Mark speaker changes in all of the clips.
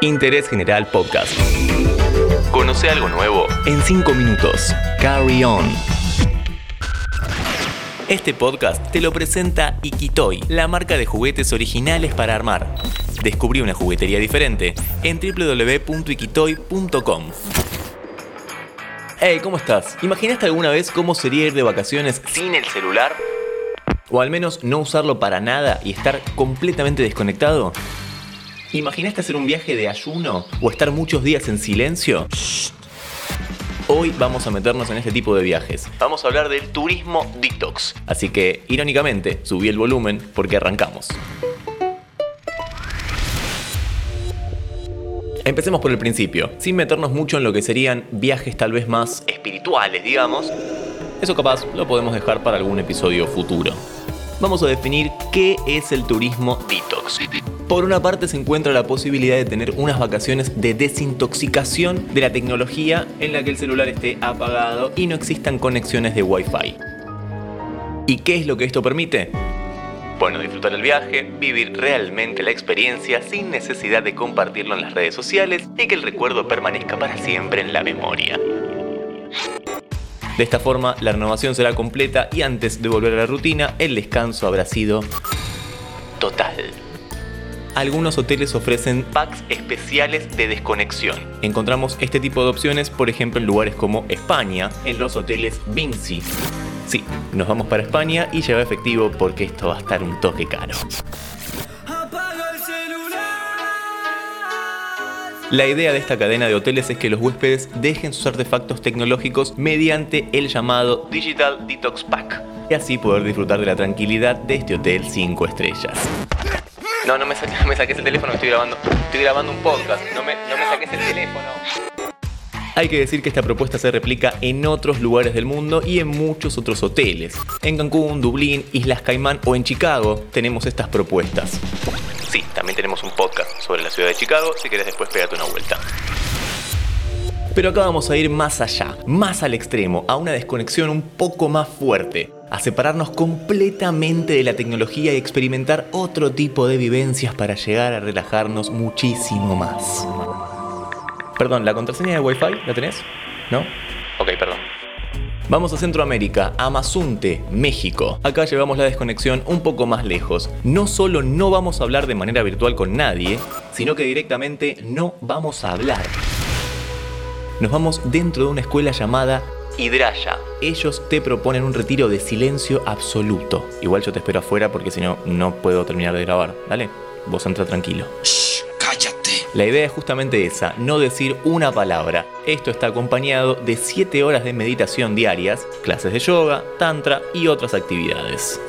Speaker 1: Interés General Podcast. Conoce algo nuevo en 5 minutos. Carry on. Este podcast te lo presenta Ikitoy, la marca de juguetes originales para armar. Descubrí una juguetería diferente en www.ikitoy.com. Hey, ¿cómo estás? ¿Imaginaste alguna vez cómo sería ir de vacaciones sin el celular? ¿O al menos no usarlo para nada y estar completamente desconectado? ¿Imaginaste hacer un viaje de ayuno o estar muchos días en silencio? Hoy vamos a meternos en este tipo de viajes. Vamos a hablar del turismo detox. Así que, irónicamente, subí el volumen porque arrancamos. Empecemos por el principio, sin meternos mucho en lo que serían viajes tal vez más espirituales, digamos. Eso capaz lo podemos dejar para algún episodio futuro. Vamos a definir qué es el turismo detox. Por una parte se encuentra la posibilidad de tener unas vacaciones de desintoxicación de la tecnología en la que el celular esté apagado y no existan conexiones de Wi-Fi. ¿Y qué es lo que esto permite? Bueno, disfrutar el viaje, vivir realmente la experiencia sin necesidad de compartirlo en las redes sociales y que el recuerdo permanezca para siempre en la memoria. De esta forma, la renovación será completa y antes de volver a la rutina, el descanso habrá sido total. Algunos hoteles ofrecen packs especiales de desconexión. Encontramos este tipo de opciones, por ejemplo, en lugares como España, en los hoteles Vinci. Sí, nos vamos para España y lleva efectivo porque esto va a estar un toque caro. La idea de esta cadena de hoteles es que los huéspedes dejen sus artefactos tecnológicos mediante el llamado Digital Detox Pack y así poder disfrutar de la tranquilidad de este hotel 5 estrellas. No, no me, saques el teléfono, estoy grabando, estoy grabando un podcast, no me, no me saques el teléfono. Hay que decir que esta propuesta se replica en otros lugares del mundo y en muchos otros hoteles. En Cancún, Dublín, Islas Caimán o en Chicago tenemos estas propuestas. Sí, también tenemos un podcast sobre la ciudad de Chicago, si querés después pégate una vuelta. Pero acá vamos a ir más allá, más al extremo, a una desconexión un poco más fuerte, a separarnos completamente de la tecnología y experimentar otro tipo de vivencias para llegar a relajarnos muchísimo más. Perdón, ¿la contraseña de Wi-Fi la tenés? ¿No? Vamos a Centroamérica, a Mazunte, México. Acá llevamos la desconexión un poco más lejos. No solo no vamos a hablar de manera virtual con nadie, sino que directamente no vamos a hablar. Nos vamos dentro de una escuela llamada Hidraya. Ellos te proponen un retiro de silencio absoluto. Igual yo te espero afuera porque si no, no puedo terminar de grabar. Dale, vos entra tranquilo. La idea es justamente esa, no decir una palabra. Esto está acompañado de 7 horas de meditación diarias, clases de yoga, tantra y otras actividades.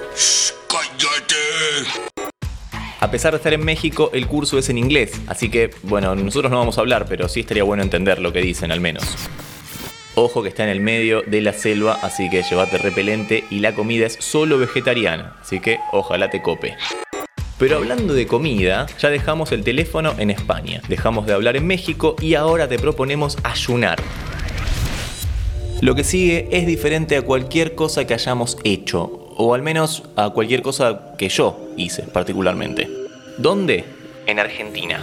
Speaker 1: A pesar de estar en México, el curso es en inglés, así que, bueno, nosotros no vamos a hablar, pero sí estaría bueno entender lo que dicen al menos. Ojo que está en el medio de la selva, así que llévate repelente y la comida es solo vegetariana, así que ojalá te cope. Pero hablando de comida, ya dejamos el teléfono en España, dejamos de hablar en México y ahora te proponemos ayunar. Lo que sigue es diferente a cualquier cosa que hayamos hecho, o al menos a cualquier cosa que yo hice particularmente. ¿Dónde? En Argentina.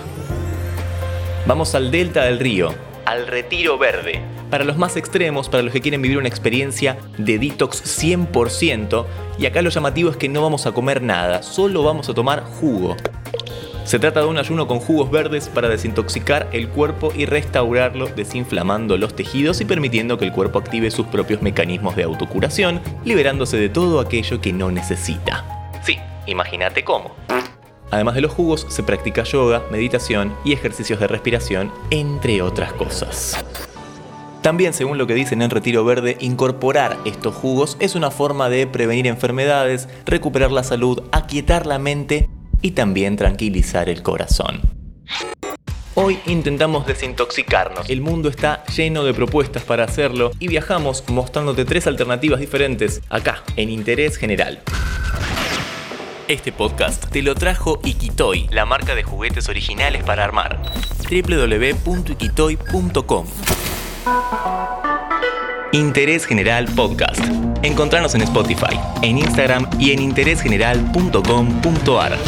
Speaker 1: Vamos al delta del río, al Retiro Verde. Para los más extremos, para los que quieren vivir una experiencia de detox 100%, y acá lo llamativo es que no vamos a comer nada, solo vamos a tomar jugo. Se trata de un ayuno con jugos verdes para desintoxicar el cuerpo y restaurarlo desinflamando los tejidos y permitiendo que el cuerpo active sus propios mecanismos de autocuración, liberándose de todo aquello que no necesita. Sí, imagínate cómo. Además de los jugos, se practica yoga, meditación y ejercicios de respiración, entre otras cosas. También, según lo que dicen en Retiro Verde, incorporar estos jugos es una forma de prevenir enfermedades, recuperar la salud, aquietar la mente y también tranquilizar el corazón. Hoy intentamos desintoxicarnos. El mundo está lleno de propuestas para hacerlo y viajamos mostrándote tres alternativas diferentes acá, en Interés General. Este podcast te lo trajo Ikitoy, la marca de juguetes originales para armar. www.ikitoy.com Interés General Podcast. Encontrarnos en Spotify, en Instagram y en interésgeneral.com.ar.